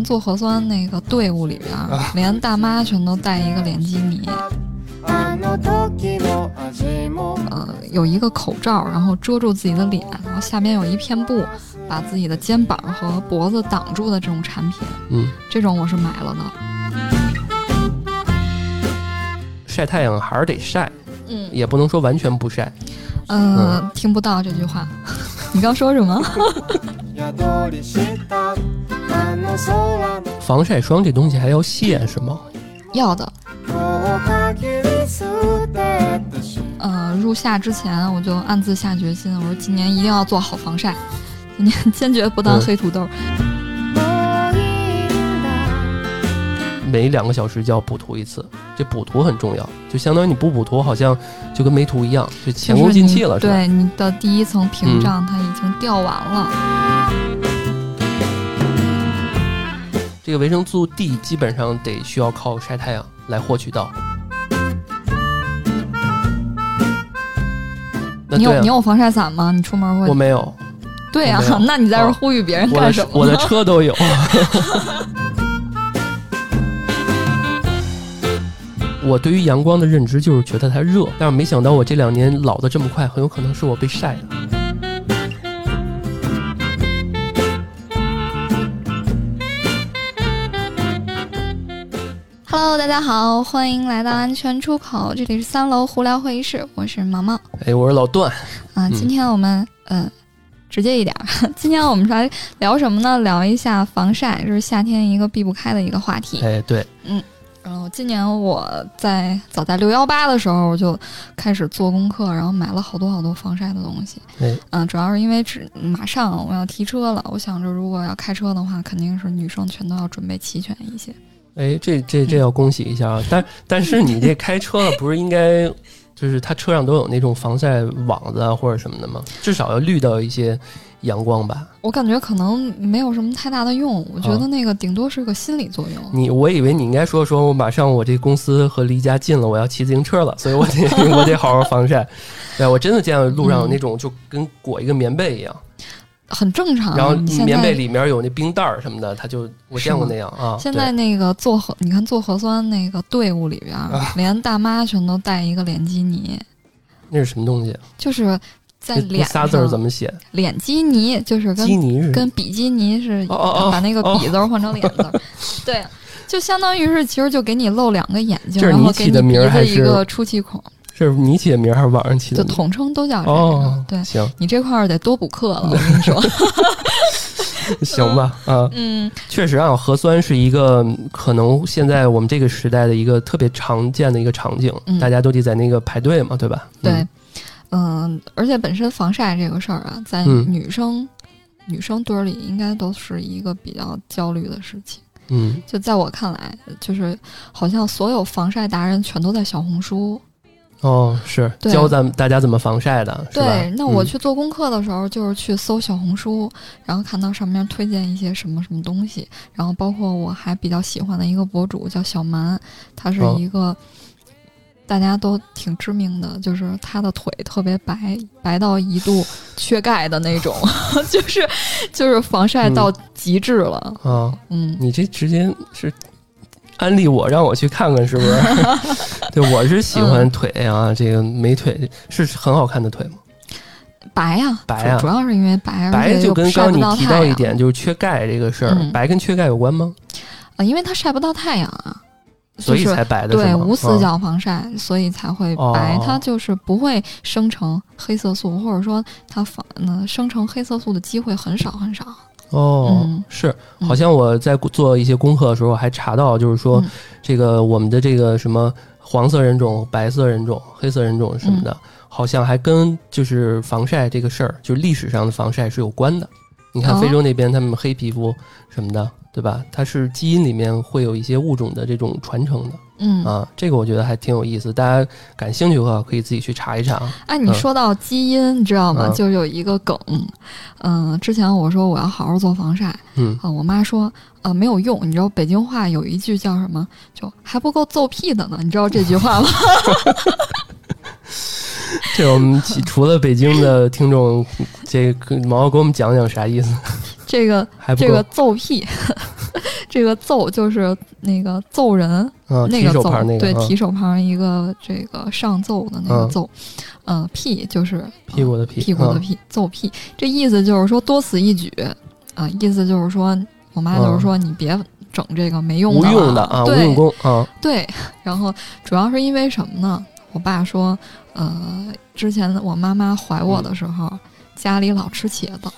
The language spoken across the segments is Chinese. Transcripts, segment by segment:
看做核酸那个队伍里边，连大妈全都带一个脸基尼。呃，有一个口罩，然后遮住自己的脸，然后下边有一片布，把自己的肩膀和脖子挡住的这种产品，嗯，这种我是买了的。晒太阳还是得晒，嗯，也不能说完全不晒。嗯，听不到这句话，你刚说什么？防晒霜这东西还要卸是吗？要的。呃，入夏之前我就暗自下决心，我说今年一定要做好防晒，今年 坚决不当黑土豆。每两个小时就要补涂一次，这补涂很重要，就相当于你不补涂，好像就跟没涂一样，就前功尽弃了，是吧？对，你的第一层屏障它已经掉完了。这个维生素 D 基本上得需要靠晒太阳来获取到。你有你有防晒伞吗？你出门会？我没有。对呀，那你在这呼吁别人干什么？我的车都有。我对于阳光的认知就是觉得它热，但是没想到我这两年老的这么快，很有可能是我被晒的。大家好，欢迎来到安全出口，这里是三楼胡聊会议室，我是毛毛。哎，我是老段。啊，今天我们嗯，直接一点，今天我们来聊什么呢？聊一下防晒，这是夏天一个避不开的一个话题。哎，对，嗯。然后今年我在早在六幺八的时候我就开始做功课，然后买了好多好多防晒的东西。嗯，主要是因为只马上我要提车了，我想着如果要开车的话，肯定是女生全都要准备齐全一些。哎，这这这要恭喜一下啊！但但是你这开车了，不是应该就是他车上都有那种防晒网子啊或者什么的吗？至少要滤到一些。阳光吧，我感觉可能没有什么太大的用。我觉得那个顶多是个心理作用。你，我以为你应该说说，我马上我这公司和离家近了，我要骑自行车了，所以我得 我得好好防晒。对，我真的见到路上有那种就跟裹一个棉被一样，很正常。然后棉被里面有那冰袋儿什么的，他就我见过那样啊。现在那个做核，你看做核酸那个队伍里边，连大妈全都带一个脸基尼。那是什么东西？就是。在脸仨字怎么写？脸基尼就是跟基尼是跟比基尼是把那个比字换成脸字，对，就相当于是其实就给你露两个眼睛，然后给你鼻子一个出气孔。这是你起的名还是网上起的？就统称都叫这个。对，行，你这块儿得多补课了，我跟你说。行吧，啊，嗯，确实啊，核酸是一个可能现在我们这个时代的一个特别常见的一个场景，大家都得在那个排队嘛，对吧？对。嗯，而且本身防晒这个事儿啊，在女生女生堆儿里应该都是一个比较焦虑的事情。嗯，就在我看来，就是好像所有防晒达人全都在小红书。哦，是教咱们大家怎么防晒的，对，那我去做功课的时候，就是去搜小红书，然后看到上面推荐一些什么什么东西，然后包括我还比较喜欢的一个博主叫小蛮，他是一个。大家都挺知名的，就是他的腿特别白，白到一度缺钙的那种，就是就是防晒到极致了啊！嗯，你这直接是安利我让我去看看是不是？对，我是喜欢腿啊，这个美腿是很好看的腿吗？白呀，白呀，主要是因为白，白就跟刚你提到一点，就是缺钙这个事儿，白跟缺钙有关吗？啊，因为它晒不到太阳啊。所以才白的对无死角防晒，所以才会白。它就是不会生成黑色素，或者说它防呃生成黑色素的机会很少很少。哦，是，好像我在做一些功课的时候还查到，就是说这个我们的这个什么黄色人种、白色人种、黑色人种什么的，好像还跟就是防晒这个事儿，就是历史上的防晒是有关的。你看非洲那边他们黑皮肤什么的。对吧？它是基因里面会有一些物种的这种传承的，嗯啊，这个我觉得还挺有意思，大家感兴趣的话可以自己去查一查。哎，你说到基因，你知道吗？就有一个梗，嗯，之前我说我要好好做防晒，嗯啊，我妈说呃没有用，你知道北京话有一句叫什么？就还不够揍屁的呢，你知道这句话吗？这我们除了北京的听众，这毛毛给我们讲讲啥意思？这个这个揍屁，这个揍就是那个揍人，那个揍，对，提手旁一个这个上奏的那个奏，嗯，屁就是屁股的屁，屁股的屁，揍屁，这意思就是说多此一举啊，意思就是说，我妈就是说你别整这个没用的，无用的啊，无用功啊，对，然后主要是因为什么呢？我爸说，呃，之前我妈妈怀我的时候，家里老吃茄子。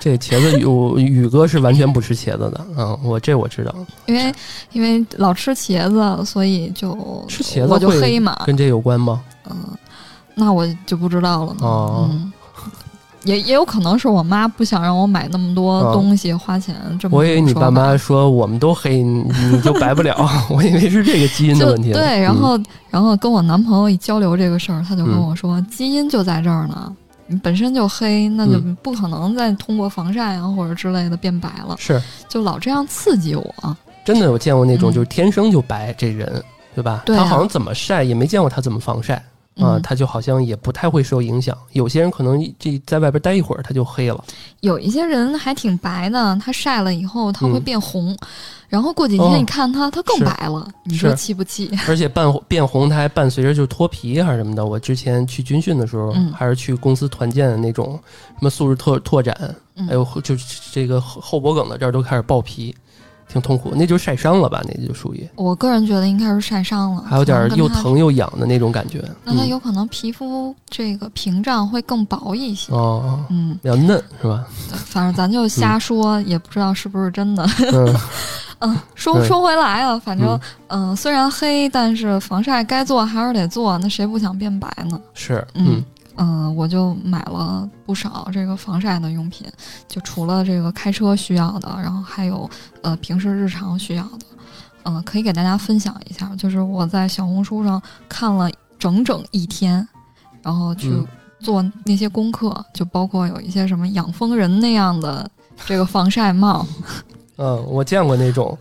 这茄子，宇宇哥是完全不吃茄子的，嗯，我这我知道。因为因为老吃茄子，所以就吃茄子我就黑嘛，跟这有关吗？嗯，那我就不知道了。哦，也也有可能是我妈不想让我买那么多东西，花钱这么。我以为你爸妈说我们都黑，你就白不了。我以为是这个基因的问题。对，然后然后跟我男朋友一交流这个事儿，他就跟我说，基因就在这儿呢。你本身就黑，那就不可能再通过防晒啊或者之类的变白了。是，就老这样刺激我。真的有见过那种就是天生就白这人，对吧？他好像怎么晒也没见过他怎么防晒啊，他就好像也不太会受影响。有些人可能这在外边待一会儿他就黑了。有一些人还挺白的，他晒了以后他会变红。然后过几天你看他，他更白了，你说气不气？而且伴变红，它还伴随着就脱皮还是什么的。我之前去军训的时候，还是去公司团建的那种什么素质拓拓展，还有就是这个后脖梗的这儿都开始爆皮，挺痛苦。那就是晒伤了吧？那就属于。我个人觉得应该是晒伤了，还有点又疼又痒的那种感觉。那它有可能皮肤这个屏障会更薄一些哦，嗯，比较嫩是吧？反正咱就瞎说，也不知道是不是真的。嗯。嗯，说说回来啊，反正嗯，虽然黑，但是防晒该做还是得做。那谁不想变白呢？是，嗯嗯，我就买了不少这个防晒的用品，就除了这个开车需要的，然后还有呃平时日常需要的，嗯，可以给大家分享一下。就是我在小红书上看了整整一天，然后去做那些功课，就包括有一些什么养蜂人那样的这个防晒帽。嗯，我见过那种，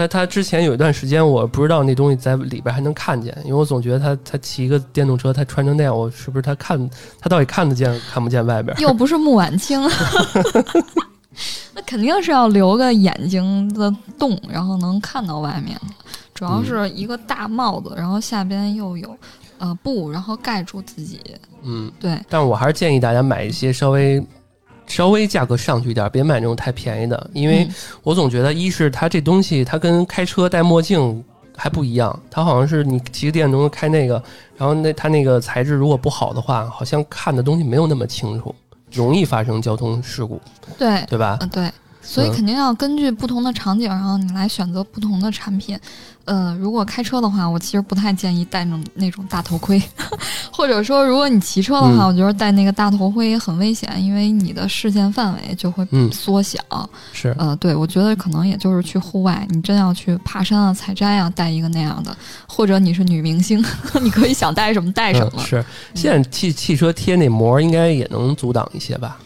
他他之前有一段时间，我不知道那东西在里边还能看见，因为我总觉得他他骑一个电动车，他穿成那样，我是不是他看他到底看得见看不见外边？又不是木婉清，那肯定是要留个眼睛的洞，然后能看到外面。主要是一个大帽子，然后下边又有呃布，然后盖住自己。嗯，对。但我还是建议大家买一些稍微。稍微价格上去一点，别买那种太便宜的，因为我总觉得，一是它这东西它跟开车戴墨镜还不一样，它好像是你骑个电动车开那个，然后那它那个材质如果不好的话，好像看的东西没有那么清楚，容易发生交通事故，对对吧？嗯，对。所以肯定要根据不同的场景，然后你来选择不同的产品。呃，如果开车的话，我其实不太建议戴那种那种大头盔，或者说，如果你骑车的话，我觉得戴那个大头盔很危险，因为你的视线范围就会缩小。是，呃，对，我觉得可能也就是去户外，你真要去爬山啊、采摘啊，戴一个那样的，或者你是女明星，你可以想戴什么戴什么。是，现在汽汽车贴那膜应该也能阻挡一些吧？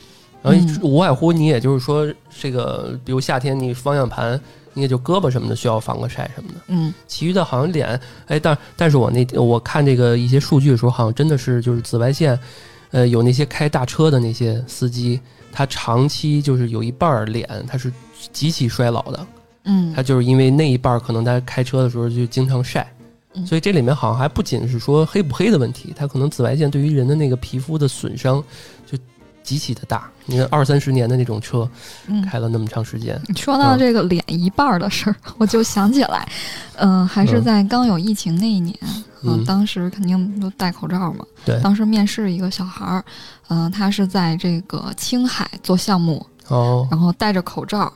然后无外乎你也就是说，这个比如夏天你方向盘，你也就胳膊什么的需要防个晒什么的。嗯，其余的好像脸，哎，但但是我那我看这个一些数据的时候，好像真的是就是紫外线，呃，有那些开大车的那些司机，他长期就是有一半儿脸他是极其衰老的。嗯，他就是因为那一半儿可能他开车的时候就经常晒，所以这里面好像还不仅是说黑不黑的问题，它可能紫外线对于人的那个皮肤的损伤就。极其的大，你看二三十年的那种车，开了那么长时间。你说到这个脸一半的事儿，我就想起来，嗯，还是在刚有疫情那一年，嗯，当时肯定都戴口罩嘛。对。当时面试一个小孩儿，嗯，他是在这个青海做项目，哦，然后戴着口罩，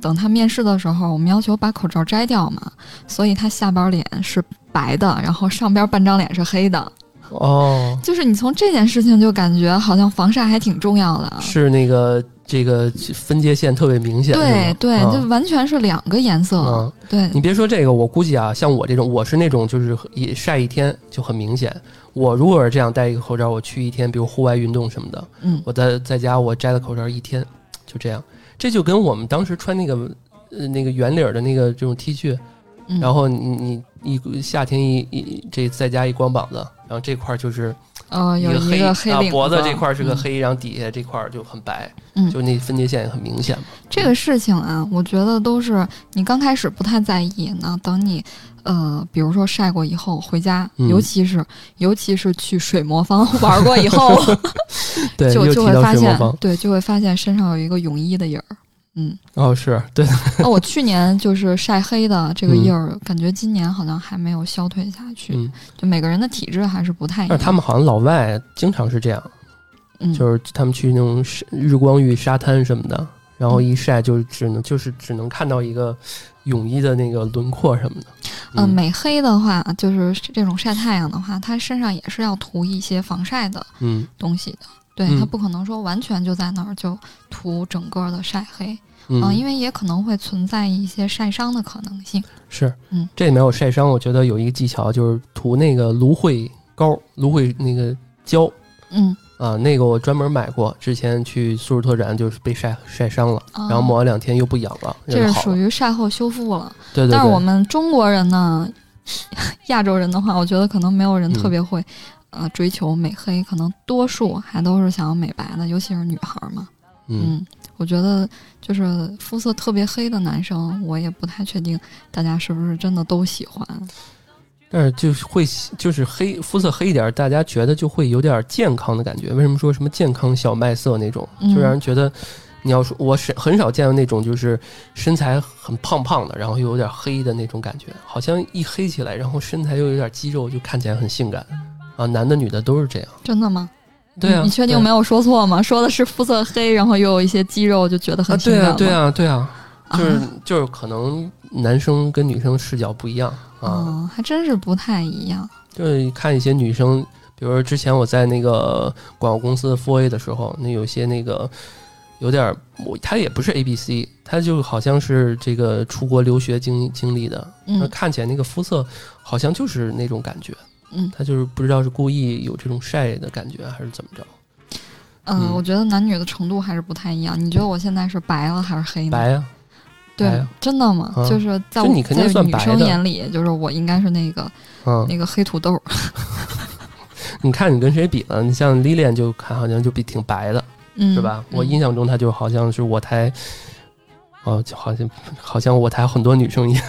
等他面试的时候，我们要求把口罩摘掉嘛，所以他下边脸是白的，然后上边半张脸是黑的。哦，就是你从这件事情就感觉好像防晒还挺重要的，是那个这个分界线特别明显，对对，就完全是两个颜色。对你别说这个，我估计啊，像我这种，我是那种就是一晒一天就很明显。我如果是这样戴一个口罩，我去一天，比如户外运动什么的，嗯，我在在家我摘了口罩一天，就这样。这就跟我们当时穿那个呃那个圆领的那个这种 T 恤。然后你你一夏天一一这再加一光膀子，然后这块就是呃有一个黑啊脖子这块是个黑，然后底下这块就很白，嗯，就那分界线很明显嘛。这个事情啊，我觉得都是你刚开始不太在意，那等你。呃，比如说晒过以后回家，尤其是尤其是去水魔方 玩过以后，就就会发现，对，就会发现身上有一个泳衣的影儿。嗯，哦，是对。哦，我去年就是晒黑的这个印儿，感觉今年好像还没有消退下去。嗯，就每个人的体质还是不太一样。但他们好像老外经常是这样，就是他们去那种日光浴沙滩什么的，然后一晒就只能就是只能看到一个。泳衣的那个轮廓什么的，嗯，美黑的话，就是这种晒太阳的话，它身上也是要涂一些防晒的，嗯，东西的。对，它不可能说完全就在那儿就涂整个的晒黑，嗯，因为也可能会存在一些晒伤的可能性。是，嗯，这里面有晒伤，我觉得有一个技巧就是涂那个芦荟膏、芦荟那个胶，嗯。啊，那个我专门买过，之前去素质特展就是被晒晒伤了，然后抹了两天又不痒了，这是属于晒后修复了。对对。但是我们中国人呢，亚洲人的话，我觉得可能没有人特别会，呃，追求美黑，可能多数还都是想要美白的，尤其是女孩嘛。嗯，我觉得就是肤色特别黑的男生，我也不太确定大家是不是真的都喜欢。但是就是会就是黑肤色黑一点，大家觉得就会有点健康的感觉。为什么说什么健康小麦色那种，就让人觉得你要说我是很少见到那种就是身材很胖胖的，然后又有点黑的那种感觉，好像一黑起来，然后身材又有点肌肉，就看起来很性感啊。男的女的都是这样，真的吗？对啊，你确定没有说错吗？说的是肤色黑，然后又有一些肌肉，就觉得很性感。对啊，对啊，对啊，就是就是可能男生跟女生视角不一样。嗯，还真是不太一样。就是看一些女生，比如说之前我在那个广告公司的 Four A 的时候，那有些那个有点，我他也不是 A B C，他就好像是这个出国留学经经历的，那看起来那个肤色好像就是那种感觉。嗯，他就是不知道是故意有这种晒的感觉，还是怎么着。嗯，我觉得男女的程度还是不太一样。你觉得我现在是白了还是黑呢？白呀。对，真的吗？就是在在女生眼里，就是我应该是那个，那个黑土豆。你看你跟谁比了？你像 Lilian 就看好像就比挺白的，是吧？我印象中她就好像是我台，哦，就好像好像我台很多女生一样，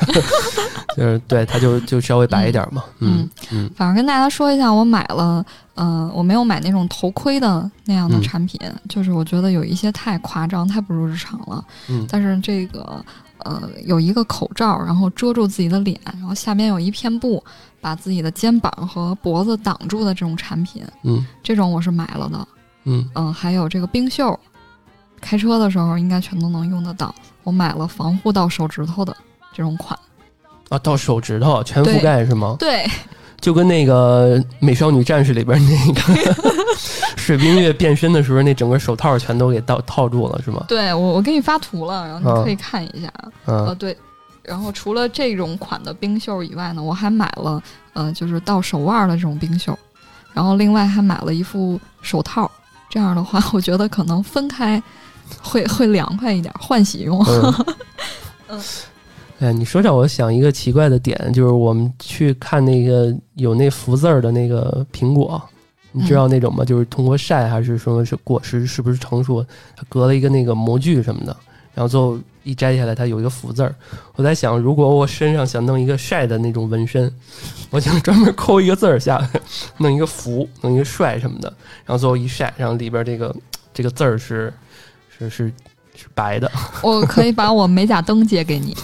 就是对，她就就稍微白一点嘛。嗯嗯，反正跟大家说一下，我买了，嗯，我没有买那种头盔的那样的产品，就是我觉得有一些太夸张，太不入日常了。嗯，但是这个。呃，有一个口罩，然后遮住自己的脸，然后下边有一片布，把自己的肩膀和脖子挡住的这种产品，嗯，这种我是买了的，嗯嗯，还有这个冰袖，开车的时候应该全都能用得到。我买了防护到手指头的这种款，啊，到手指头全覆盖是吗？对。就跟那个《美少女战士》里边那个 水冰月变身的时候，那整个手套全都给套套住了，是吗？对，我我给你发图了，然后你可以看一下。呃，对，然后除了这种款的冰袖以外呢，我还买了呃，就是到手腕的这种冰袖，然后另外还买了一副手套。这样的话，我觉得可能分开会会凉快一点，换洗用。嗯。哎，你说让，我想一个奇怪的点，就是我们去看那个有那福字儿的那个苹果，你知道那种吗？就是通过晒还是说是果实是不是成熟，它隔了一个那个模具什么的，然后最后一摘下来，它有一个福字儿。我在想，如果我身上想弄一个晒的那种纹身，我就 专门抠一个字儿下来，弄一个福，弄一个帅什么的，然后最后一晒，然后里边这个这个字儿是是是。是白的，我可以把我美甲灯借给你，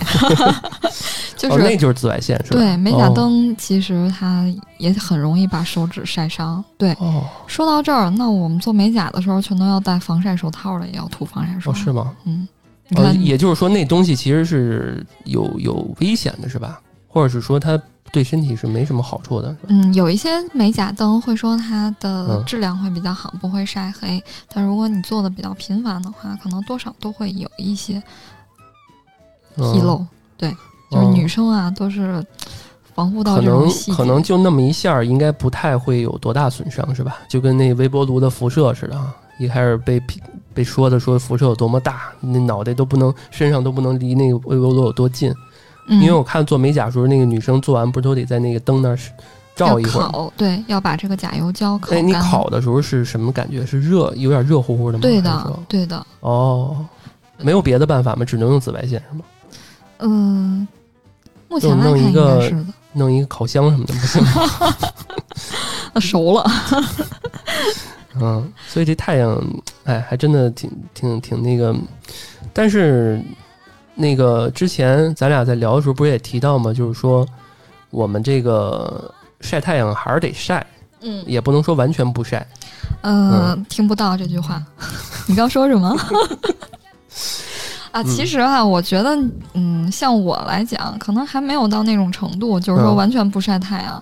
就是那就是紫外线是吧？对，美甲灯其实它也很容易把手指晒伤。对，说到这儿，那我们做美甲的时候全都要戴防晒手套了，也要涂防晒霜，是吗？嗯，呃，也就是说那东西其实是有有危险的，是吧？或者是说它。对身体是没什么好处的。嗯，有一些美甲灯会说它的质量会比较好，不会晒黑。但如果你做的比较频繁的话，可能多少都会有一些纰漏。对，就是女生啊，都是防护到这种细可能就那么一下，应该不太会有多大损伤，是吧？就跟那微波炉的辐射似的啊，一开始被被说的说辐射有多么大，那脑袋都不能，身上都不能离那个微波炉有多近。因为我看做美甲时候，那个女生做完不是都得在那个灯那儿照一会儿？对，要把这个甲油胶烤干。哎，你烤的时候是什么感觉？是热，有点热乎乎的吗？对的，对的。哦，没有别的办法吗？只能用紫外线是吗？嗯，目前来看应该是的。弄一个烤箱什么的不行吗？熟了。嗯，所以这太阳，哎，还真的挺挺挺那个。但是，那个之前咱俩在聊的时候，不是也提到吗？就是说，我们这个晒太阳还是得晒，嗯，也不能说完全不晒。嗯，听不到这句话。你刚说什么？啊，其实啊，我觉得，嗯，像我来讲，可能还没有到那种程度，就是说完全不晒太阳。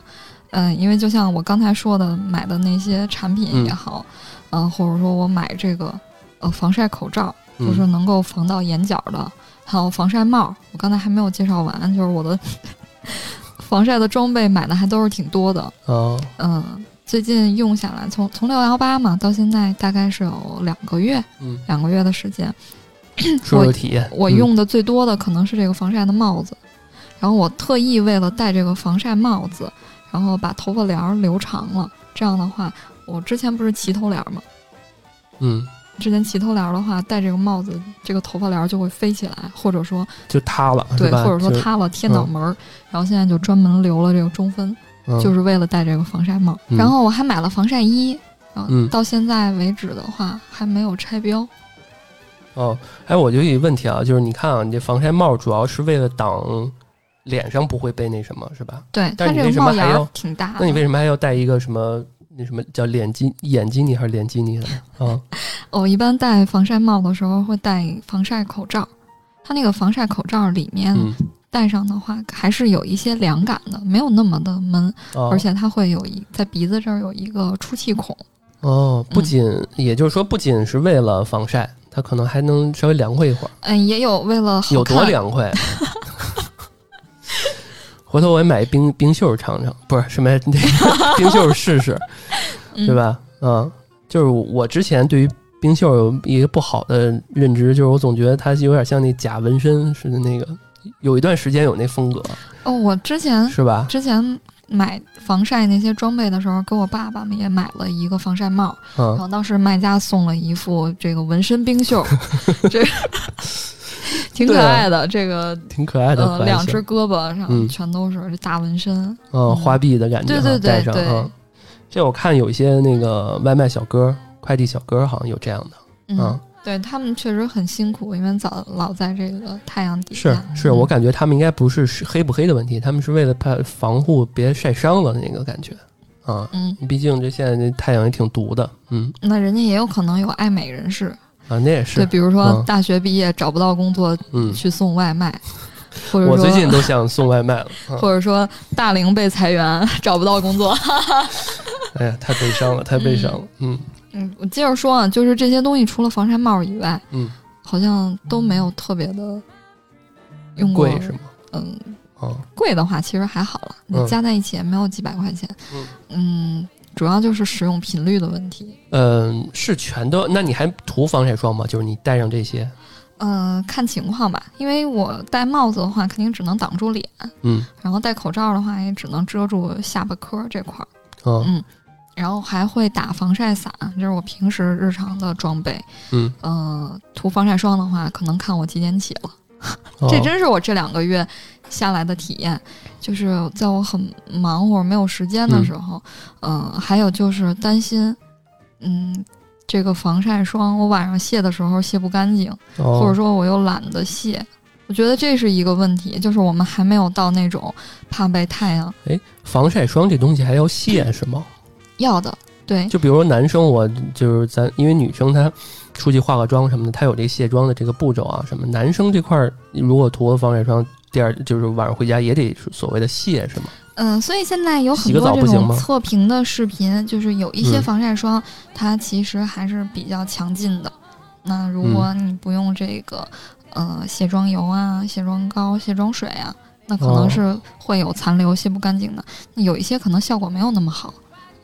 嗯，因为就像我刚才说的，买的那些产品也好，嗯，或者说我买这个呃防晒口罩，就是能够防到眼角的，还有防晒帽。我刚才还没有介绍完，就是我的 防晒的装备买的还都是挺多的。哦，嗯，最近用下来，从从六幺八嘛到现在，大概是有两个月，嗯，两个月的时间。说说体验，我用的最多的可能是这个防晒的帽子，然后我特意为了戴这个防晒帽子。然后把头发帘留长了，这样的话，我之前不是齐头帘吗？嗯，之前齐头帘的话，戴这个帽子，这个头发帘就会飞起来，或者说就塌了，对，或者说塌了贴脑门儿。然后现在就专门留了这个中分，就是为了戴这个防晒帽。然后我还买了防晒衣，然后到现在为止的话还没有拆标。哦，哎，我就有一个问题啊，就是你看啊，你这防晒帽主要是为了挡。脸上不会被那什么，是吧？对，但是你为什么还要挺大？那你为什么还要戴一个什么那什么叫脸基眼基尼还是脸基尼的啊？我一般戴防晒帽的时候会戴防晒口罩，它那个防晒口罩里面戴上的话还是有一些凉感的，没有那么的闷，而且它会有一在鼻子这儿有一个出气孔。哦，不仅也就是说不仅是为了防晒，它可能还能稍微凉快一会儿。嗯，也有为了有多凉快。回头我也买一冰冰袖尝尝，不是什么 那个 冰袖试试，对吧？嗯，就是我之前对于冰袖有一个不好的认知，就是我总觉得它有点像那假纹身似的，那个有一段时间有那风格。哦，我之前是吧？之前买防晒那些装备的时候，给我爸爸们也买了一个防晒帽，然后当时卖家送了一副这个纹身冰袖，这。挺可爱的，这个挺可爱的，两只胳膊上全都是这大纹身，嗯，花臂的感觉，对对对对。这我看有一些那个外卖小哥、快递小哥好像有这样的，嗯，对他们确实很辛苦，因为早老在这个太阳底下。是是，我感觉他们应该不是黑不黑的问题，他们是为了怕防护别晒伤了那个感觉，啊，嗯，毕竟这现在这太阳也挺毒的，嗯。那人家也有可能有爱美人士。啊，那也是对，比如说大学毕业找不到工作，嗯，去送外卖，或者我最近都想送外卖了，或者说大龄被裁员找不到工作，哎呀，太悲伤了，太悲伤了，嗯嗯，我接着说啊，就是这些东西除了防晒帽以外，嗯，好像都没有特别的用过，贵是吗？嗯，哦，贵的话其实还好了，你加在一起也没有几百块钱，嗯。主要就是使用频率的问题。嗯，是全都？那你还涂防晒霜吗？就是你戴上这些？嗯，看情况吧。因为我戴帽子的话，肯定只能挡住脸。嗯。然后戴口罩的话，也只能遮住下巴颏这块儿。嗯。然后还会打防晒伞，这是我平时日常的装备。嗯。呃，涂防晒霜的话，可能看我几点起了。这真是我这两个月下来的体验。就是在我很忙或者没有时间的时候，嗯，还有就是担心，嗯，这个防晒霜我晚上卸的时候卸不干净，或者说我又懒得卸，我觉得这是一个问题。就是我们还没有到那种怕被太阳。哎，防晒霜这东西还要卸是吗？要的，对。就比如说男生，我就是咱，因为女生她出去化个妆什么的，她有这卸妆的这个步骤啊什么。男生这块儿如果涂了防晒霜。第二就是晚上回家也得所谓的卸是吗？嗯，所以现在有很多这种测评的视频，就是有一些防晒霜，它其实还是比较强劲的。那如果你不用这个呃卸妆油啊、卸妆膏、卸妆水啊，那可能是会有残留、卸不干净的。有一些可能效果没有那么好。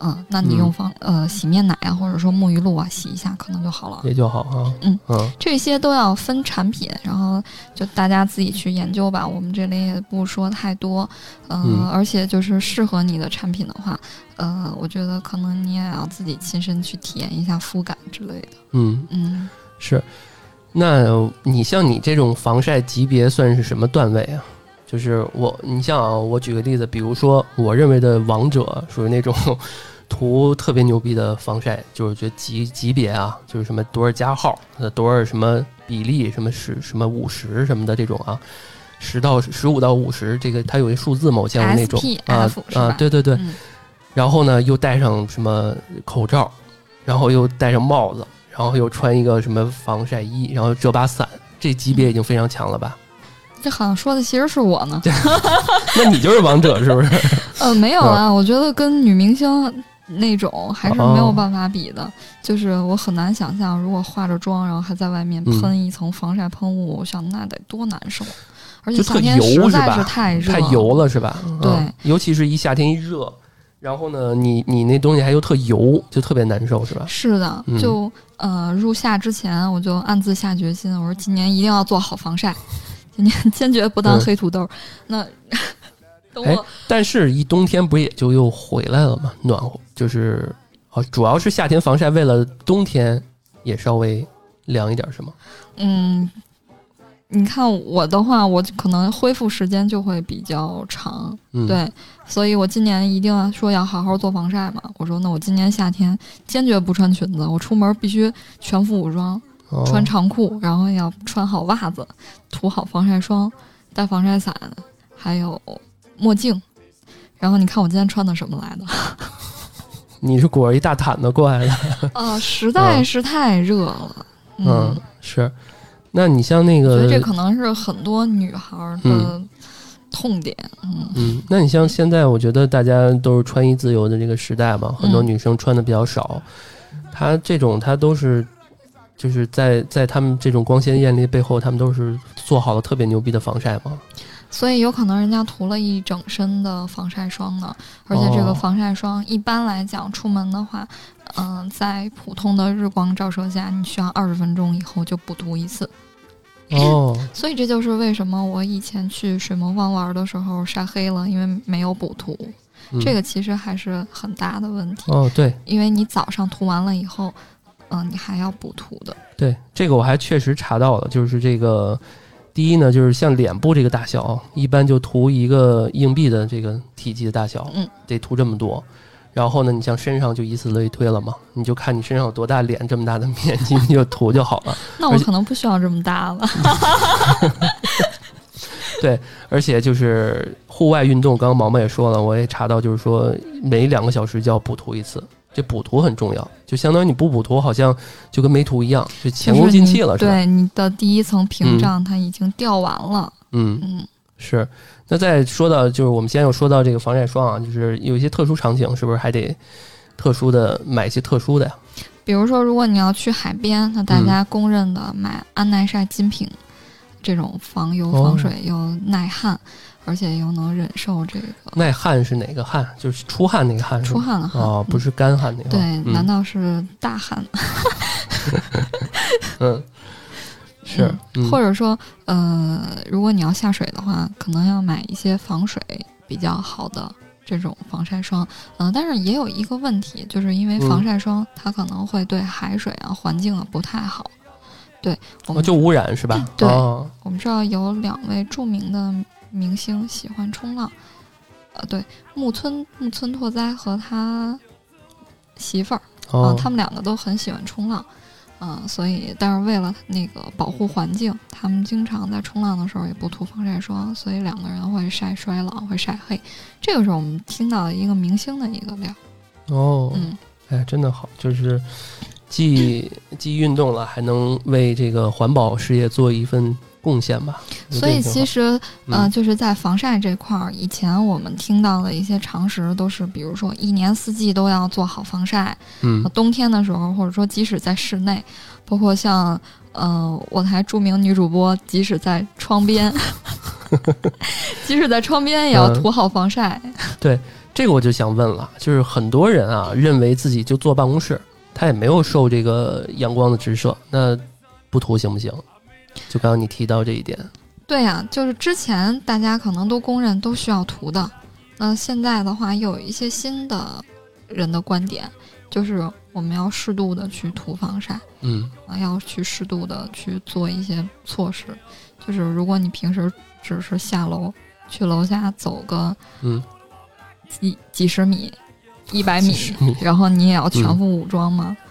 嗯，那你用防呃洗面奶啊，或者说沐浴露啊洗一下，可能就好了，也就好啊。嗯嗯，这些都要分产品，然后就大家自己去研究吧。我们这里也不说太多，嗯，而且就是适合你的产品的话，呃，我觉得可能你也要自己亲身去体验一下肤感之类的。嗯嗯，是。那你像你这种防晒级别算是什么段位啊？就是我，你像啊，我举个例子，比如说我认为的王者属于那种涂特别牛逼的防晒，就是觉得级级别啊，就是什么多少加号，呃多少什么比例，什么十什么五十什么的这种啊，十到十五到五十，这个它有一数字嘛，我见过那种啊啊，对对对，然后呢又戴上什么口罩，然后又戴上帽子，然后又穿一个什么防晒衣，然后遮把伞，这级别已经非常强了吧？这好像说的其实是我呢，那你就是王者是不是？呃，没有啊，我觉得跟女明星那种还是没有办法比的。就是我很难想象，如果化着妆，然后还在外面喷一层防晒喷雾，我想那得多难受。而且夏天实在是太热，太油了是吧？对，尤其是一夏天一热，然后呢，你你那东西还又特油，就特别难受是吧？是的，就呃入夏之前，我就暗自下决心，我说今年一定要做好防晒。今年坚决不当黑土豆。那等我，但是一冬天不也就又回来了吗？暖和就是，哦，主要是夏天防晒，为了冬天也稍微凉一点，是吗？嗯，你看我的话，我可能恢复时间就会比较长，对，所以我今年一定要说要好好做防晒嘛。我说，那我今年夏天坚决不穿裙子，我出门必须全副武装。穿长裤，然后要穿好袜子，涂好防晒霜，带防晒伞，还有墨镜。然后你看我今天穿的什么来的？你是裹着一大毯子过来的？啊，实在是太热了。嗯，是。那你像那个，我觉得这可能是很多女孩的痛点。嗯嗯，那你像现在，我觉得大家都是穿衣自由的这个时代嘛，很多女生穿的比较少。她这种，她都是。就是在在她们这种光鲜艳丽背后，她们都是做好了特别牛逼的防晒吗？所以有可能人家涂了一整身的防晒霜呢，而且这个防晒霜一般来讲出门的话，嗯，在普通的日光照射下，你需要二十分钟以后就补涂一次。哦，所以这就是为什么我以前去水魔方玩的时候晒黑了，因为没有补涂。这个其实还是很大的问题。哦，对，因为你早上涂完了以后。嗯，你还要补涂的。对，这个我还确实查到了，就是这个第一呢，就是像脸部这个大小，一般就涂一个硬币的这个体积的大小，嗯，得涂这么多。然后呢，你像身上就以此类推了嘛，你就看你身上有多大脸，这么大的面积你就涂就好了。那我可能不需要这么大了。对，而且就是户外运动，刚刚毛毛也说了，我也查到，就是说每两个小时就要补涂一次。这补涂很重要，就相当于你不补涂，好像就跟没涂一样，就前功尽弃了，是吧？对，你的第一层屏障它已经掉完了。嗯嗯，是。那再说到，就是我们先又说到这个防晒霜啊，就是有一些特殊场景，是不是还得特殊的买一些特殊的呀？比如说，如果你要去海边，那大家公认的买安耐晒精品，这种防油、防水又耐汗。而且又能忍受这个耐汗是哪个汗？就是出汗那个汗，出汗的汗哦，不是干旱那个。对，难道是大汗？嗯，是。或者说，呃，如果你要下水的话，可能要买一些防水比较好的这种防晒霜。嗯，但是也有一个问题，就是因为防晒霜它可能会对海水啊、环境啊不太好。对，我们就污染是吧？对，我们知道有两位著名的。明星喜欢冲浪，呃，对，木村木村拓哉和他媳妇儿，啊，他们两个都很喜欢冲浪，嗯，所以，但是为了那个保护环境，他们经常在冲浪的时候也不涂防晒霜，所以两个人会晒衰老，会晒黑。这个是我们听到的一个明星的一个料。哦，嗯，哎，真的好，就是既既运动了，还能为这个环保事业做一份。贡献吧，所以其实，嗯，就是在防晒这块儿，以前我们听到的一些常识都是，比如说一年四季都要做好防晒，嗯，冬天的时候，或者说即使在室内，包括像，呃，我台著名女主播，即使在窗边，即使在窗边也要涂好防晒。对，这个我就想问了，就是很多人啊，认为自己就坐办公室，他也没有受这个阳光的直射，那不涂行不行？就刚刚你提到这一点，对呀，就是之前大家可能都公认都需要涂的，那现在的话又有一些新的人的观点，就是我们要适度的去涂防晒，嗯，啊，要去适度的去做一些措施，就是如果你平时只是下楼去楼下走个嗯几几十米、一百米米，然后你也要全副武装吗。嗯，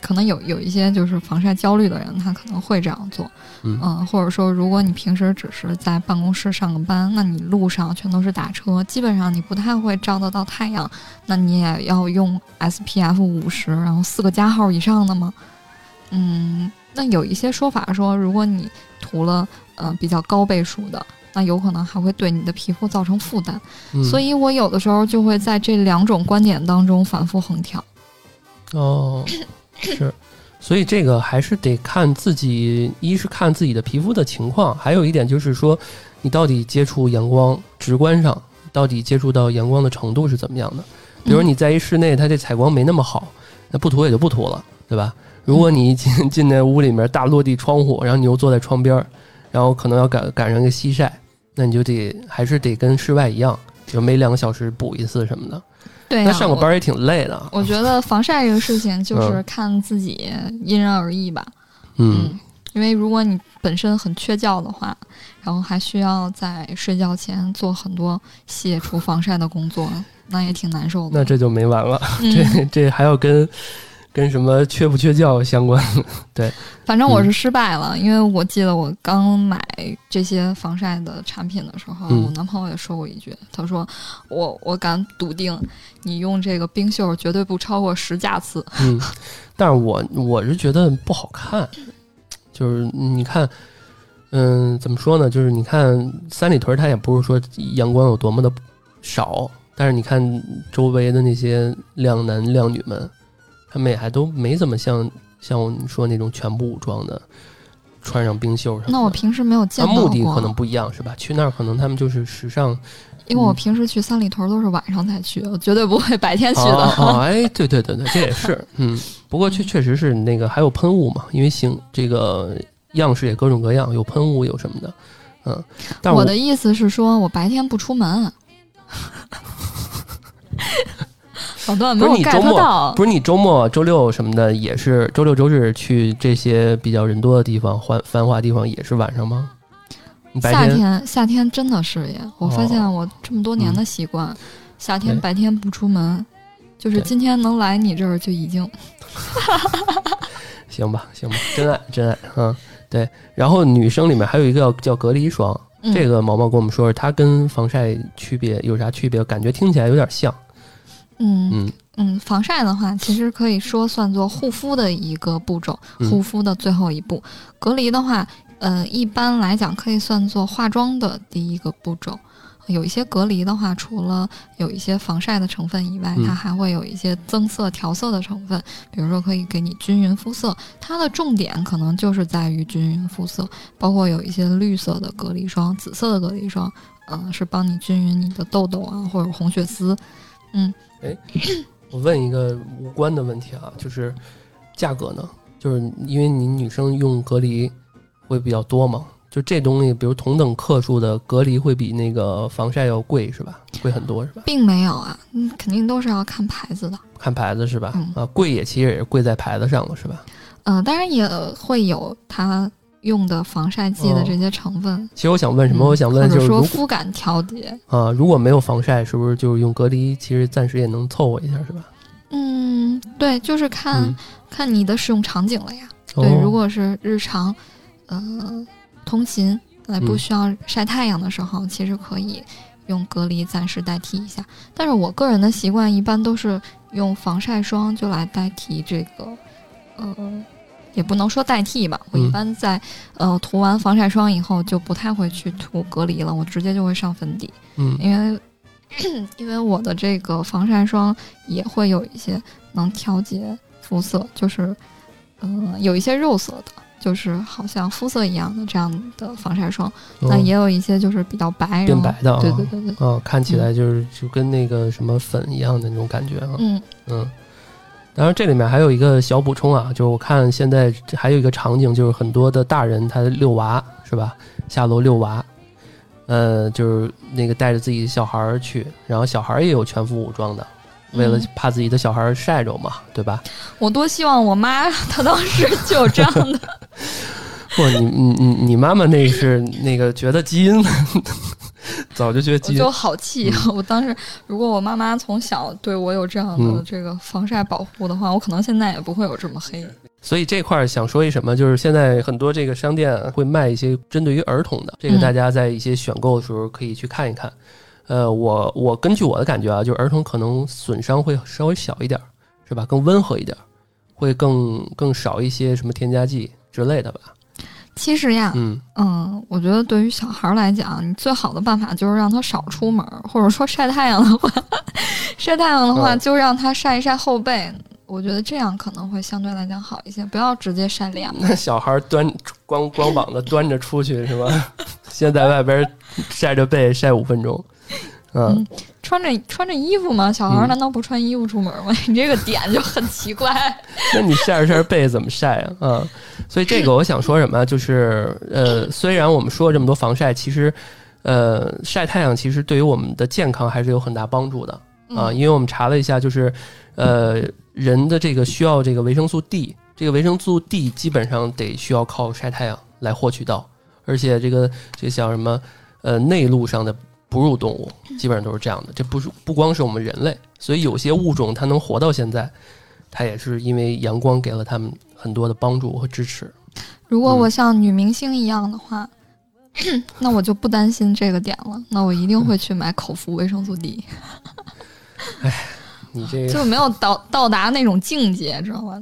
可能有有一些就是防晒焦虑的人，他可能会这样做。嗯或者说，如果你平时只是在办公室上个班，那你路上全都是打车，基本上你不太会照得到太阳，那你也要用 SPF 五十，然后四个加号以上的吗？嗯，那有一些说法说，如果你涂了呃比较高倍数的，那有可能还会对你的皮肤造成负担。嗯，所以我有的时候就会在这两种观点当中反复横跳。哦，是，所以这个还是得看自己，一是看自己的皮肤的情况，还有一点就是说，你到底接触阳光，直观上到底接触到阳光的程度是怎么样的？比如你在一室内，它这采光没那么好，那不涂也就不涂了，对吧？如果你一进进那屋里面大落地窗户，然后你又坐在窗边儿，然后可能要赶赶上一个西晒，那你就得还是得跟室外一样，就每两个小时补一次什么的。对、那呀，我上个班也挺累的。我觉得防晒这个事情就是嗯看自己因人而异吧。嗯因为如果你本身很缺觉的话，然后还需要在睡觉前做很多卸除防晒的工作，那也挺难受的。那这就没完了。嗯 这这还要跟跟什么缺不缺觉相关？对反正我是失败了，因为我记得我刚买这些防晒的产品的时候，嗯我男朋友也说过一句，他说我我敢笃定，你用这个冰袖绝对不超过十架次。嗯，但是我我是觉得不好看，就是你看，嗯，怎么说呢？就是你看三里屯，它也不是说阳光有多么的少，但是你看周围的那些靓男靓女们，他们也还都没怎么像像你说那种全部武装的，穿上冰袖什么的。那我平时没有见到过，目的可能不一样，是吧？去那儿可能他们就是时尚因为我平时去三里屯都是晚上才去，我绝对不会白天去的。哦哦，哎，对对对对，这也是，嗯，不过确确实是那个还有喷雾嘛，因为行这个样式也各种各样，有喷雾有什么的，嗯，但我的意思是说，我白天不出门。好段没有不是你周 get 末到，不是你周末周六什么的也是周六周日去这些比较人多的地方、繁繁华地方也是晚上吗？夏天天夏天真的是耶！我发现哦我这么多年的习惯，夏天白天不出门，就是今天能来你这儿就已经 行吧行吧，真爱真爱，嗯，对。然后女生里面还有一个叫叫隔离霜，嗯这个毛毛跟我们说说它跟防晒区别有啥区别？感觉听起来有点像，嗯嗯嗯，防晒的话，其实可以说算作护肤的一个步骤，嗯护肤的最后一步。隔离的话，呃，一般来讲可以算作化妆的第一个步骤。有一些隔离的话，除了有一些防晒的成分以外，嗯它还会有一些增色、调色的成分，比如说可以给你均匀肤色。它的重点可能就是在于均匀肤色，包括有一些绿色的隔离霜、紫色的隔离霜，嗯、是帮你均匀你的痘痘啊或者红血丝。嗯，我问一个无关的问题啊，就是价格呢？就是因为你女生用隔离会比较多嘛，就这东西，比如同等克数的隔离会比那个防晒要贵是吧？贵很多是吧？并没有啊，嗯，肯定都是要看牌子的。看牌子是吧？嗯啊，贵也其实也是贵在牌子上了是吧？嗯、当然也会有它用的防晒剂的这些成分。其实我想问什么？嗯我想问就是说肤感调节。啊，如果没有防晒，是不是就是用隔离？其实暂时也能凑合一下是吧？嗯，对，就是看、嗯，看你的使用场景了呀。哦对，如果是日常，呃，通勤来不嗯需要晒太阳的时候，其实可以用隔离暂时代替一下。但是我个人的习惯一般都是用防晒霜就来代替这个，呃，也不能说代替吧。我一嗯般在、呃涂完防晒霜以后就不太会去涂隔离了，我直接就会上粉底，嗯。因为 因为我的这个防晒霜也会有一些能调节肤色，就是嗯、呃有一些肉色的，就是好像肤色一样的这样的防晒霜，那也有一些就是比较白，变白的，对对对对，啊，看起来就是就跟那个什么粉一样的那种感觉啊，嗯。嗯。当然，这里面还有一个小补充啊，就是我看现在还有一个场景，就是很多的大人他遛娃是吧？下楼遛娃，呃，就是那个带着自己的小孩儿去，然后小孩儿也有全副武装的，为了怕自己的小孩晒着嘛，对吧？我多希望我妈她当时就有这样的。不，你你你你妈妈那是那个觉得基因。早就觉得，我就好气。我当时，如果我妈妈从小对我有这样的这个防晒保护的话，我可能现在也不会有这么黑。所以这块儿想说一什么，就是现在很多这个商店会卖一些针对于儿童的，这个大家在一些选购的时候可以去看一看。呃，我我根据我的感觉啊，就是儿童可能损伤会稍微小一点，是吧？更温和一点，会更更少一些什么添加剂之类的吧。其实呀，嗯嗯，我觉得对于小孩来讲，你最好的办法就是让他少出门，或者说晒太阳的话，晒太阳的话就让他晒一晒后背。我觉得这样可能会相对来讲好一些，不要直接晒脸。那小孩端光光膀子端着出去是吧？先在外边晒着背晒五分钟。嗯，穿着穿着衣服吗？小孩难道不穿衣服出门吗？你这个点就很奇怪。那你晒着晒着被怎么晒啊？嗯，所以这个我想说什么，就是呃，虽然我们说了这么多防晒，其实呃，晒太阳其实对于我们的健康还是有很大帮助的啊。因为我们查了一下，就是呃，人的这个需要这个维生素 D，这个维生素 D 基本上得需要靠晒太阳来获取到，而且这个这像什么呃内陆上的。哺乳动物基本上都是这样的，这不是不光是我们人类，所以有些物种它能活到现在，它也是因为阳光给了它们很多的帮助和支持。如果我像女明星一样的话，那我就不担心这个点了，那我一定会去买口服维生素 D。哎，你这就没有到到达那种境界，知道吧？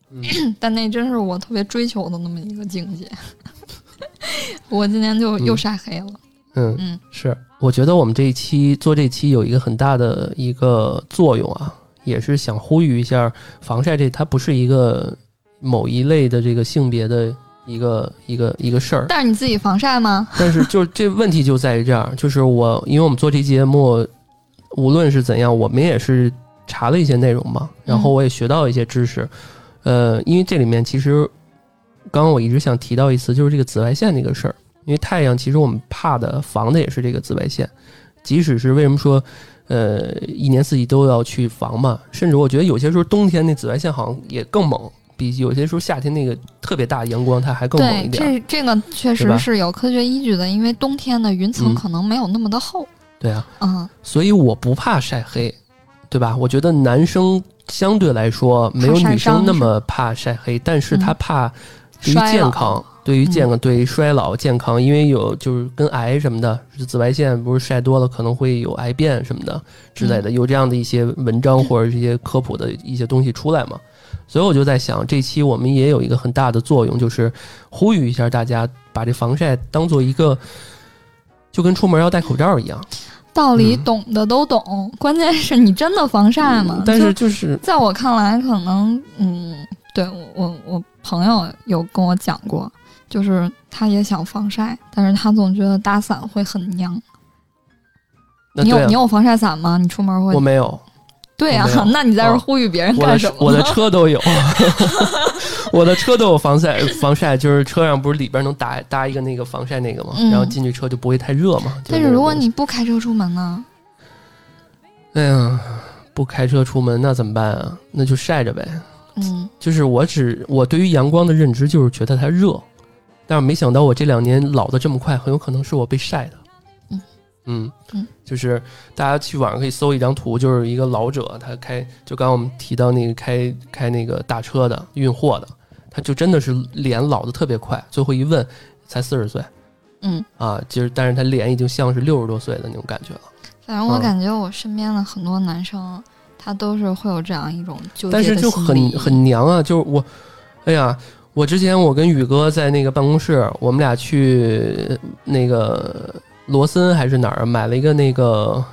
但那真是我特别追求的那么一个境界。我今天就又晒黑了。嗯嗯，是。我觉得我们这一期做这期有一个很大的一个作用啊，也是想呼吁一下防晒这它不是一个某一类的这个性别的一个一个一个事儿。但是你自己防晒吗？但是就这问题就在于这样，就是我因为我们做这期节目，无论是怎样，我们也是查了一些内容嘛，然后我也学到一些知识。呃，因为这里面其实刚刚我一直想提到一次，就是这个紫外线那个事儿。因为太阳其实我们怕的防的也是这个紫外线，即使是为什么说，呃，一年四季都要去防嘛，甚至我觉得有些时候冬天那紫外线好像也更猛，比有些时候夏天那个特别大阳光它还更猛一点。这这个确实是有科学依据的，因为冬天的云层可能没有那么的厚。对啊，嗯，所以我不怕晒黑，对吧？我觉得男生相对来说没有女生那么怕晒黑，但是他怕对于健康。对于健康，对于衰老健康，因为有就是跟癌什么的，紫外线不是晒多了可能会有癌变什么的之类的，有这样的一些文章或者这些科普的一些东西出来嘛。所以我就在想，这期我们也有一个很大的作用，就是呼吁一下大家把这防晒当做一个，就跟出门要戴口罩一样。道理懂的都懂，关键是你真的防晒吗？但是就是在我看来，可能嗯，对我我我朋友有跟我讲过。就是他也想防晒，但是他总觉得打伞会很娘。你有你有防晒伞吗？你出门会？我没有。对呀，那你在这呼吁别人干什么？我的车都有，我的车都有防晒防晒，就是车上不是里边能搭搭一个那个防晒那个吗？然后进去车就不会太热嘛。但是如果你不开车出门呢？哎呀，不开车出门那怎么办啊？那就晒着呗。嗯，就是我只我对于阳光的认知就是觉得它热。但是没想到我这两年老的这么快，很有可能是我被晒的。嗯嗯嗯，就是大家去网上可以搜一张图，就是一个老者，他开就刚刚我们提到那个开开那个大车的运货的，他就真的是脸老的特别快，最后一问才四十岁。嗯啊，就是但是他脸已经像是六十多岁的那种感觉了。反正我感觉我身边的很多男生，他都是会有这样一种纠结但是就很很娘啊，就是我，哎呀。我之前我跟宇哥在那个办公室，我们俩去那个罗森还是哪儿买了一个那个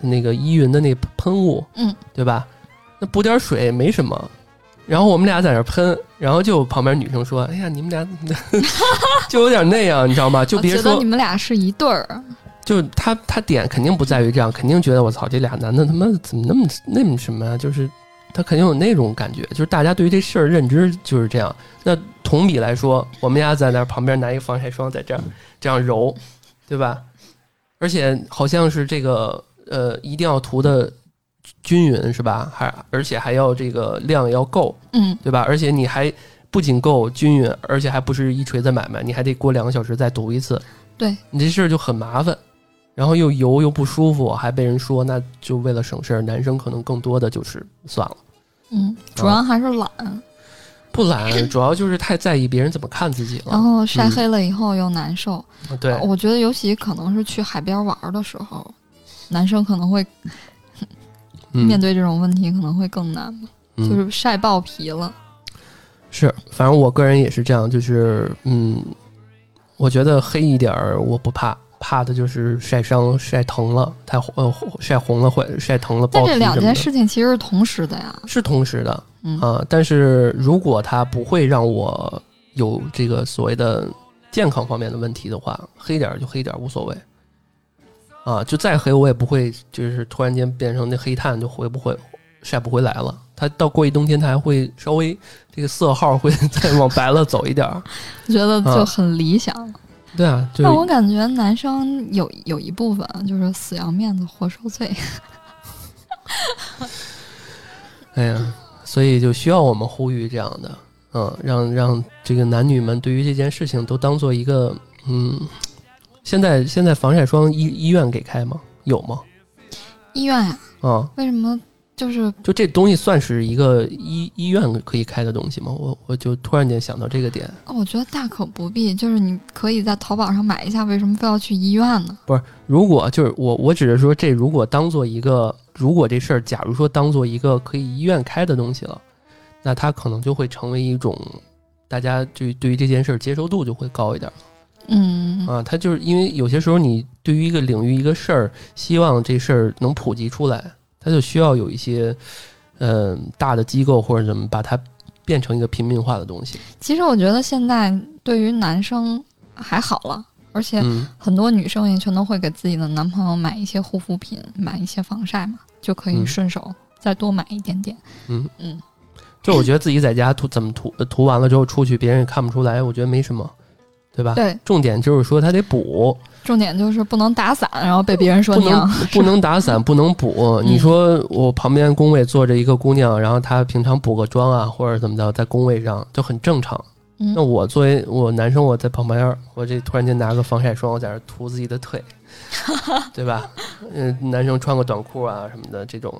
那个依云的那喷雾，嗯，对吧？那补点水没什么，然后我们俩在那喷，然后就旁边女生说：“哎呀，你们俩 就有点那样，你知道吗？就别说你们俩是一对儿。”就他他点肯定不在于这样，肯定觉得我操，这俩男的他妈怎么那么那么什么呀？就是他肯定有那种感觉，就是大家对于这事儿认知就是这样。那同比来说，我们家在那旁边拿一个防晒霜在这儿这样揉，对吧？而且好像是这个呃，一定要涂的均匀是吧？还而且还要这个量要够，嗯，对吧？而且你还不仅够均匀，而且还不是一锤子买卖，你还得过两个小时再涂一次，对你这事儿就很麻烦。然后又油又不舒服，还被人说，那就为了省事儿，男生可能更多的就是算了。嗯，主要还是懒，不懒，主要就是太在意别人怎么看自己了。然后晒黑了以后又难受。对，我觉得尤其可能是去海边玩的时候，男生可能会面对这种问题可能会更难，就是晒爆皮了。是，反正我个人也是这样，就是嗯，我觉得黑一点儿我不怕。怕的就是晒伤、晒疼了，太呃晒红了会晒疼了。但这两件事情其实是同时的呀，是同时的啊。但是如果它不会让我有这个所谓的健康方面的问题的话，黑点就黑点无所谓啊。就再黑我也不会，就是突然间变成那黑炭就回不回晒不回来了。它到过一冬天，它还会稍微这个色号会 再往白了走一点儿，觉得就很理想。对啊，但我感觉男生有有一部分就是死要面子活受罪。哎呀，所以就需要我们呼吁这样的，嗯，让让这个男女们对于这件事情都当做一个，嗯，现在现在防晒霜医医院给开吗？有吗？医院呀？啊？为什么？就是就这东西算是一个医医院可以开的东西吗？我我就突然间想到这个点。我觉得大可不必，就是你可以在淘宝上买一下，为什么非要去医院呢？不是，如果就是我我只是说这如果当做一个，如果这事儿假如说当做一个可以医院开的东西了，那它可能就会成为一种大家对对于这件事儿接受度就会高一点。嗯啊，它就是因为有些时候你对于一个领域一个事儿，希望这事儿能普及出来。他就需要有一些，嗯，大的机构或者怎么把它变成一个平民化的东西。其实我觉得现在对于男生还好了，而且很多女生也全都会给自己的男朋友买一些护肤品，买一些防晒嘛，就可以顺手再多买一点点。嗯。嗯，就我觉得自己在家涂怎么涂涂完了之后出去别人也看不出来，我觉得没什么，对吧？对，重点就是说他得补。重点就是不能打伞，然后被别人说娘。不能打伞，不能补。你说我旁边工位坐着一个姑娘，然后她平常补个妆啊，或者怎么着，在工位上就很正常。那我作为我男生，我在旁边，我这突然间拿个防晒霜，我在这涂自己的腿，对吧？嗯，男生穿个短裤啊什么的，这种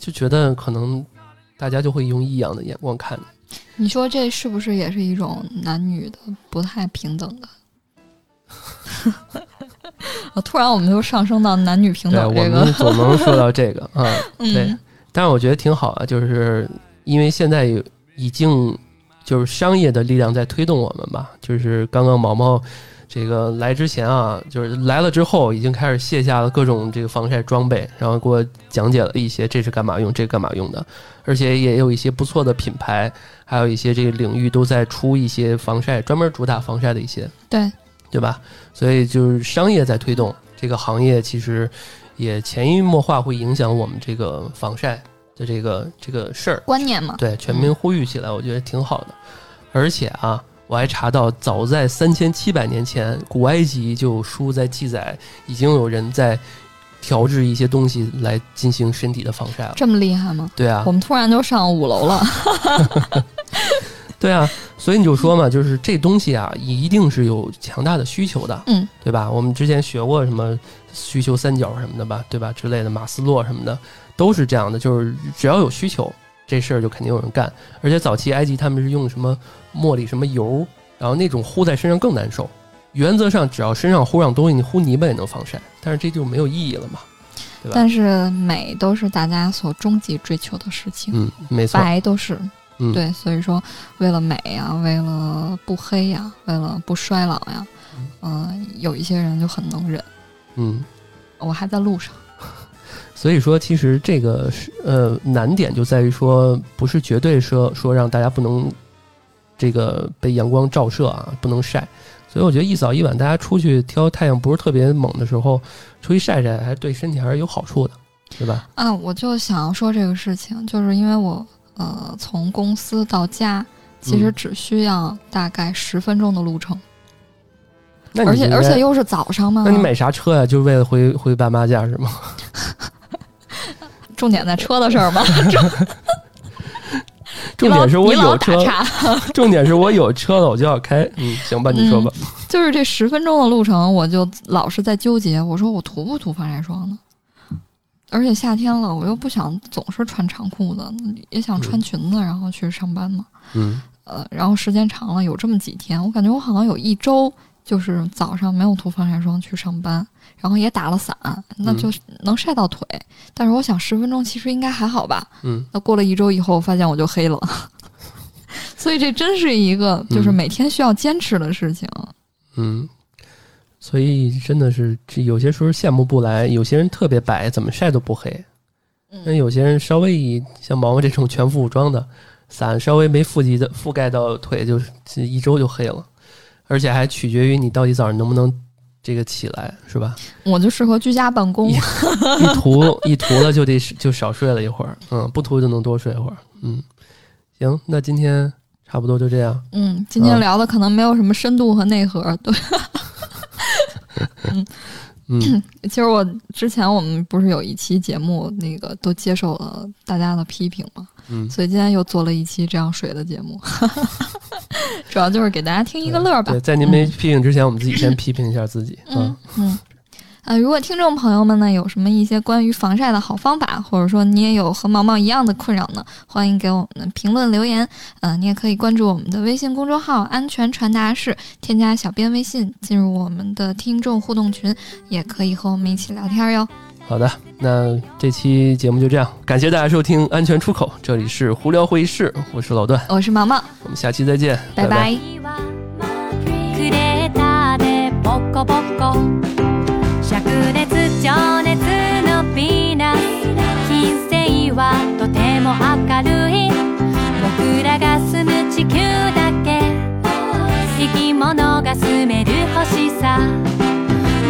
就觉得可能大家就会用异样的眼光看你说这是不是也是一种男女的不太平等的？突然，我们就上升到男女平等这个，我们总能说到这个啊。对，但是我觉得挺好啊，就是因为现在已经就是商业的力量在推动我们吧。就是刚刚毛毛这个来之前啊，就是来了之后，已经开始卸下了各种这个防晒装备，然后给我讲解了一些这是干嘛用，这干嘛用的，而且也有一些不错的品牌，还有一些这个领域都在出一些防晒，专门主打防晒的一些。对。对吧？所以就是商业在推动这个行业，其实也潜移默化会影响我们这个防晒的这个这个事儿观念嘛。对，全民呼吁起来，我觉得挺好的。而且啊，我还查到，早在三千七百年前，古埃及就有书在记载，已经有人在调制一些东西来进行身体的防晒了。这么厉害吗？对啊，我们突然就上五楼了。对啊，所以你就说嘛，就是这东西啊，一定是有强大的需求的，嗯，对吧？我们之前学过什么需求三角什么的吧，对吧？之类的马斯洛什么的都是这样的，就是只要有需求，这事儿就肯定有人干。而且早期埃及他们是用什么茉莉什么油，然后那种糊在身上更难受。原则上，只要身上糊上东西，你糊泥巴也能防晒，但是这就没有意义了嘛，对吧？但是美都是大家所终极追求的事情，嗯，没错，白都是。对，所以说，为了美呀，为了不黑呀，为了不衰老呀，嗯，有一些人就很能忍。嗯，我还在路上。所以说，其实这个是呃难点就在于说，不是绝对说说让大家不能这个被阳光照射啊，不能晒。所以我觉得一早一晚大家出去挑太阳不是特别猛的时候，出去晒晒，还是对身体还是有好处的，对吧？啊，我就想要说这个事情，就是因为我呃从公司到家，其实只需要大概十分钟的路程。而且而且又是早上嘛？那你买啥车呀？就是为了回回爸妈家是吗？重点在车的事儿吗？重点是我有车，重点是我有车了，我就要开。嗯，行吧，你说吧。就是这十分钟的路程，我就老是在纠结。我说我涂不涂防晒霜呢？而且夏天了，我又不想总是穿长裤子，也想穿裙子，然后去上班嘛。嗯。呃，然后时间长了，有这么几天，我感觉我好像有一周。就是早上没有涂防晒霜去上班，然后也打了伞，那就能晒到腿。但是我想十分钟其实应该还好吧。嗯。那过了一周以后，发现我就黑了。所以这真是一个就是每天需要坚持的事情。嗯。所以真的是，这有些时候羡慕不来。有些人特别白，怎么晒都不黑。那有些人稍微一像毛毛这种全副武装的，伞稍微没覆及的覆盖到腿，就一周就黑了。而且还取决于你到底早上能不能这个起来，是吧？我就适合居家办公，一涂一涂了就得就少睡了一会儿，嗯，不涂就能多睡一会儿，嗯，行，那今天差不多就这样。嗯，今天聊的可能没有什么深度和内核，对。嗯 嗯，其实我之前我们不是有一期节目，那个都接受了大家的批评嘛，嗯，所以今天又做了一期这样水的节目。主要就是给大家听一个乐吧。对，在您没批评之前，我们自己先批评一下自己。嗯嗯。呃，如果听众朋友们呢有什么一些关于防晒的好方法，或者说你也有和毛毛一样的困扰呢，欢迎给我们评论留言。呃，你也可以关注我们的微信公众号“安全传达室”，添加小编微信进入我们的听众互动群，也可以和我们一起聊天哟。好的，那这期节目就这样，感谢大家收听《安全出口》，这里是胡聊会议室，我是老段，我是毛毛，我们下期再见，拜拜。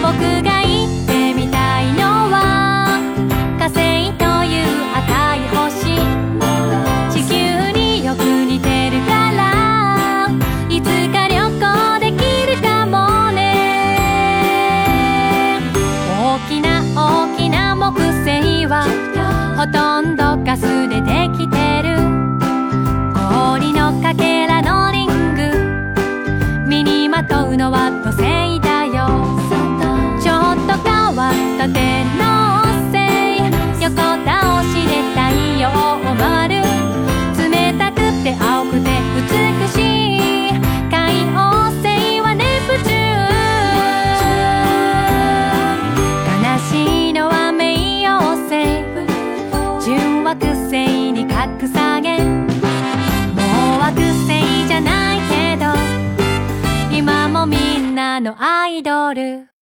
ほとんどガスでできてる。氷のかけらのリング。身にまとうのはとイドル。